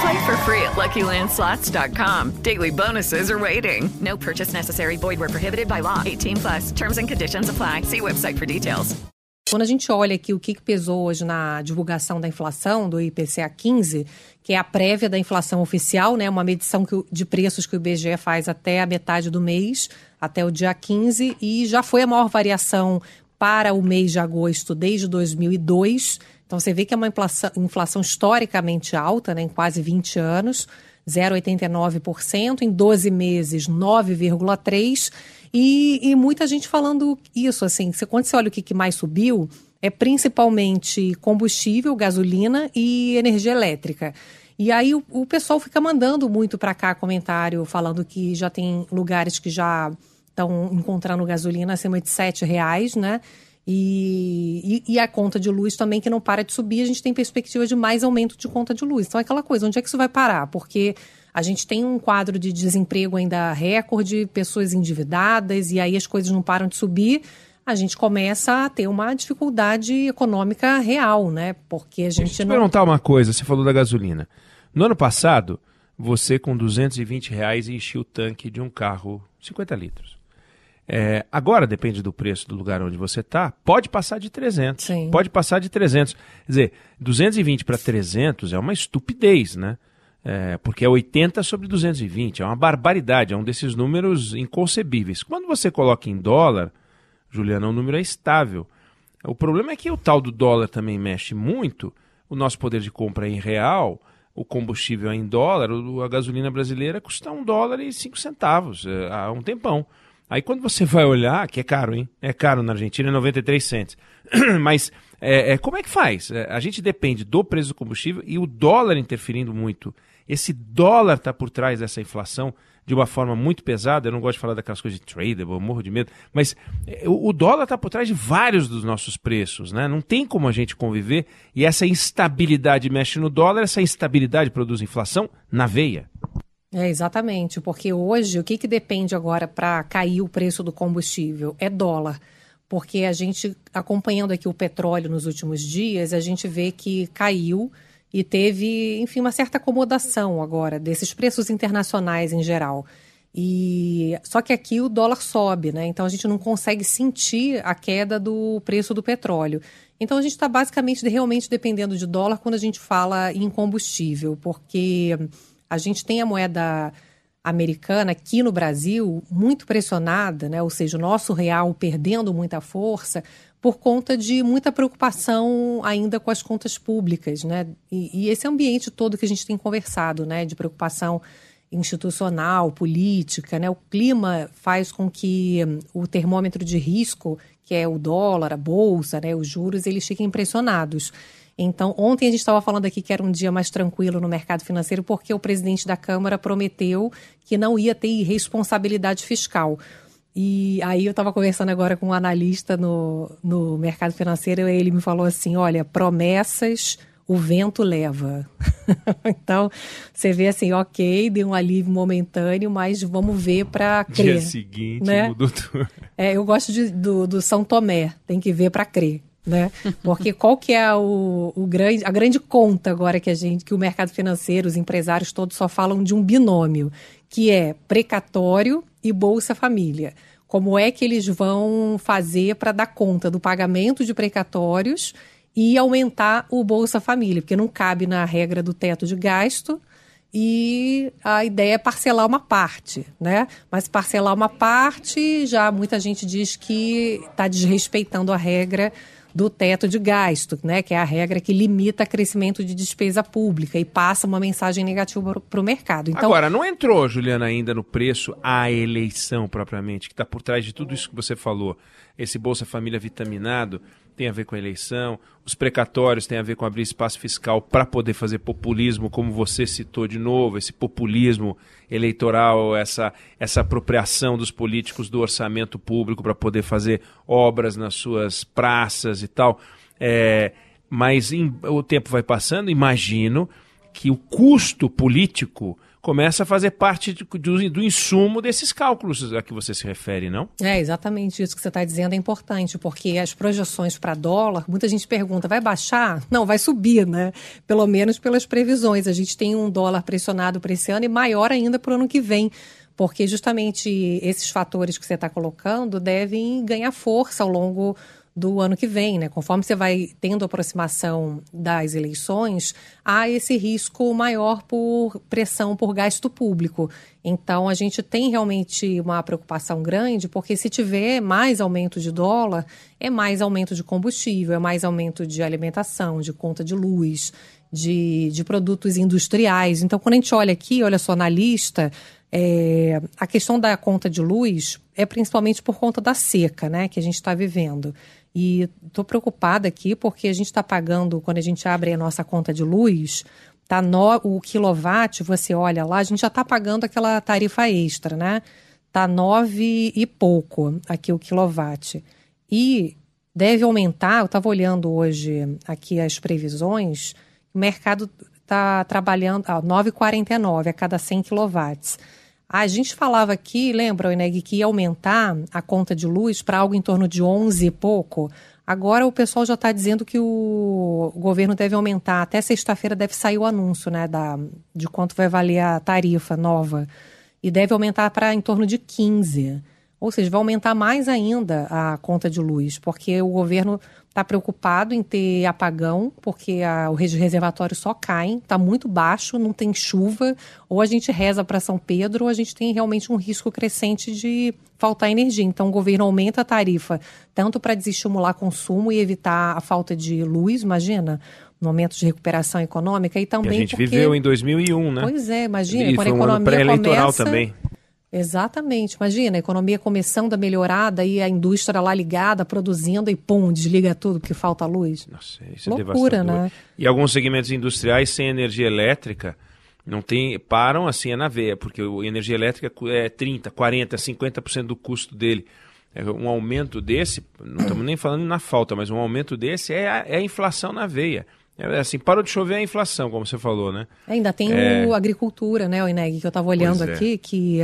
Play for free at LuckyLandSlots.com. Daily bonuses are waiting. No purchase necessary. Void where prohibited by law. 18 plus. Terms and conditions apply. See website for details. Quando a gente olha aqui o que pesou hoje na divulgação da inflação do IPCA 15, que é a prévia da inflação oficial, né, uma medição que, de preços que o IBGE faz até a metade do mês, até o dia 15, e já foi a maior variação para o mês de agosto desde 2002. Então você vê que é uma inflação, inflação historicamente alta, né, em quase 20 anos, 0,89%, em 12 meses 9,3%. E, e, muita gente falando isso, assim, quando você olha o que, que mais subiu, é principalmente combustível, gasolina e energia elétrica. E aí o, o pessoal fica mandando muito para cá comentário, falando que já tem lugares que já estão encontrando gasolina acima de sete reais, né? E, e, e, a conta de luz também que não para de subir, a gente tem perspectiva de mais aumento de conta de luz. Então é aquela coisa, onde é que isso vai parar? Porque a gente tem um quadro de desemprego ainda recorde, pessoas endividadas, e aí as coisas não param de subir. A gente começa a ter uma dificuldade econômica real, né? Porque a gente Deixa eu não. perguntar uma coisa: você falou da gasolina. No ano passado, você com 220 reais enchia o tanque de um carro 50 litros. É, agora, depende do preço do lugar onde você está, pode passar de 300. Sim. Pode passar de 300. Quer dizer, 220 para 300 é uma estupidez, né? É, porque é 80 sobre 220, é uma barbaridade, é um desses números inconcebíveis. Quando você coloca em dólar, Juliana, o número é estável. O problema é que o tal do dólar também mexe muito, o nosso poder de compra é em real, o combustível é em dólar, a gasolina brasileira custa um dólar e cinco centavos é, há um tempão. Aí quando você vai olhar, que é caro, hein? É caro na Argentina, é 93 centes. Mas é, é, como é que faz? É, a gente depende do preço do combustível e o dólar interferindo muito. Esse dólar está por trás dessa inflação de uma forma muito pesada. Eu não gosto de falar daquelas coisas de tradable, eu morro de medo. Mas é, o, o dólar está por trás de vários dos nossos preços, né? Não tem como a gente conviver e essa instabilidade mexe no dólar, essa instabilidade produz inflação na veia. É, exatamente, porque hoje o que, que depende agora para cair o preço do combustível? É dólar. Porque a gente, acompanhando aqui o petróleo nos últimos dias, a gente vê que caiu e teve, enfim, uma certa acomodação agora desses preços internacionais em geral. E só que aqui o dólar sobe, né? Então a gente não consegue sentir a queda do preço do petróleo. Então a gente está basicamente realmente dependendo de dólar quando a gente fala em combustível, porque a gente tem a moeda americana aqui no Brasil muito pressionada, né? ou seja, o nosso real perdendo muita força por conta de muita preocupação ainda com as contas públicas. Né? E, e esse ambiente todo que a gente tem conversado, né? de preocupação institucional, política, né? o clima faz com que o termômetro de risco, que é o dólar, a bolsa, né? os juros, eles fiquem impressionados. Então, ontem a gente estava falando aqui que era um dia mais tranquilo no mercado financeiro, porque o presidente da Câmara prometeu que não ia ter irresponsabilidade fiscal. E aí eu estava conversando agora com um analista no, no mercado financeiro e ele me falou assim: olha, promessas o vento leva. então, você vê assim, ok, deu um alívio momentâneo, mas vamos ver para crer. Dia seguinte né? mudou tudo. É, eu gosto de, do, do São Tomé, tem que ver para crer. Né? Porque qual que é o, o, grande, a grande conta agora que a gente, que o mercado financeiro, os empresários todos só falam de um binômio, que é precatório e Bolsa Família. Como é que eles vão fazer para dar conta do pagamento de precatórios e aumentar o Bolsa Família? Porque não cabe na regra do teto de gasto e a ideia é parcelar uma parte, né? Mas parcelar uma parte, já muita gente diz que está desrespeitando a regra do teto de gasto, né, que é a regra que limita o crescimento de despesa pública e passa uma mensagem negativa para o mercado. Então, Agora, não entrou, Juliana, ainda no preço a eleição propriamente, que está por trás de tudo isso que você falou, esse Bolsa Família vitaminado, tem a ver com a eleição, os precatórios têm a ver com abrir espaço fiscal para poder fazer populismo, como você citou de novo, esse populismo eleitoral, essa, essa apropriação dos políticos do orçamento público para poder fazer obras nas suas praças e tal. É, mas em, o tempo vai passando, imagino que o custo político começa a fazer parte do, do, insumo desses cálculos a que você se refere, não? É, exatamente isso que você está dizendo é importante, porque as projeções para dólar, muita gente pergunta, vai baixar? Não, vai subir, né? Pelo menos pelas previsões. A gente tem um dólar pressionado para esse ano e maior ainda para o ano que vem porque justamente esses fatores que você está colocando devem ganhar força ao longo do ano que vem, né? Conforme você vai tendo aproximação das eleições, há esse risco maior por pressão por gasto público. Então, a gente tem realmente uma preocupação grande, porque se tiver mais aumento de dólar, é mais aumento de combustível, é mais aumento de alimentação, de conta de luz, de, de produtos industriais. Então, quando a gente olha aqui, olha só na lista, é, a questão da conta de luz é principalmente por conta da seca, né, que a gente está vivendo. E estou preocupada aqui porque a gente está pagando, quando a gente abre a nossa conta de luz, tá no, o quilowatt, você olha lá, a gente já está pagando aquela tarifa extra, né? Tá nove e pouco aqui o quilowatt. E deve aumentar, eu estava olhando hoje aqui as previsões, o mercado está trabalhando a 9,49 a cada 100 quilowatts. A gente falava aqui, lembra, Ineg, que ia aumentar a conta de luz para algo em torno de 11 e pouco. Agora o pessoal já está dizendo que o governo deve aumentar. Até sexta-feira deve sair o anúncio né, da, de quanto vai valer a tarifa nova. E deve aumentar para em torno de 15. Ou seja, vai aumentar mais ainda a conta de luz, porque o governo está preocupado em ter apagão, porque a, o reservatório só cai, está muito baixo, não tem chuva, ou a gente reza para São Pedro, ou a gente tem realmente um risco crescente de faltar energia. Então, o governo aumenta a tarifa, tanto para desestimular consumo e evitar a falta de luz, imagina, no momento de recuperação econômica, e também. E a gente porque... viveu em 2001, né? Pois é, imagina, e quando a economia um pré-eleitoral começa... também. Exatamente. Imagina, a economia começando a melhorada e a indústria lá ligada, produzindo e pum, desliga tudo porque falta luz. Nossa, isso Loucura, é né? E alguns segmentos industriais sem energia elétrica não tem, param assim é na veia, porque a energia elétrica é 30, 40, 50% do custo dele. É, um aumento desse, não estamos nem falando na falta, mas um aumento desse é a, é a inflação na veia. É assim, parou de chover a inflação, como você falou, né? Ainda tem é... o agricultura, né, o Ineg, que eu estava olhando é. aqui, que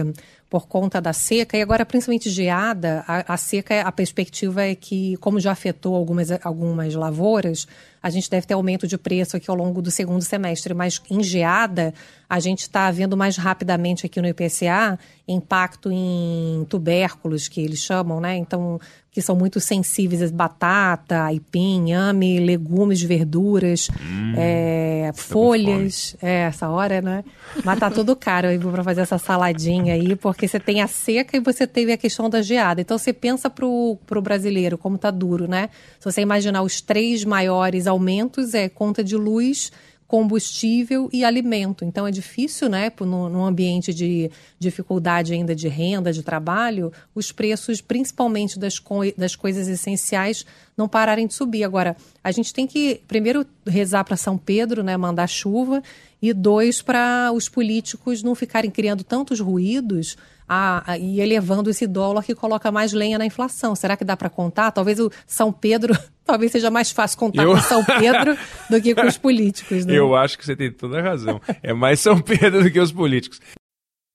por conta da seca, e agora principalmente geada, a, a, seca, a perspectiva é que, como já afetou algumas, algumas lavouras, a gente deve ter aumento de preço aqui ao longo do segundo semestre, mas em geada, a gente está vendo mais rapidamente aqui no IPCA impacto em tubérculos, que eles chamam, né? Então, que são muito sensíveis a batata, aipim, inhame, legumes, verduras, hum, é, folhas. É, essa hora, né? Mas tá tudo caro aí para fazer essa saladinha aí, porque você tem a seca e você teve a questão da geada. Então você pensa pro, pro brasileiro como tá duro, né? Se você imaginar os três maiores aumentos, é conta de luz combustível e alimento. Então é difícil, né, num ambiente de dificuldade ainda de renda, de trabalho, os preços, principalmente das, co das coisas essenciais, não pararem de subir. Agora, a gente tem que primeiro rezar para São Pedro, né, mandar chuva, e dois para os políticos não ficarem criando tantos ruídos a, a, e elevando esse dólar que coloca mais lenha na inflação. Será que dá para contar? Talvez o São Pedro, talvez seja mais fácil contar Eu... com São Pedro do que com os políticos. Né? Eu acho que você tem toda a razão. É mais São Pedro do que os políticos.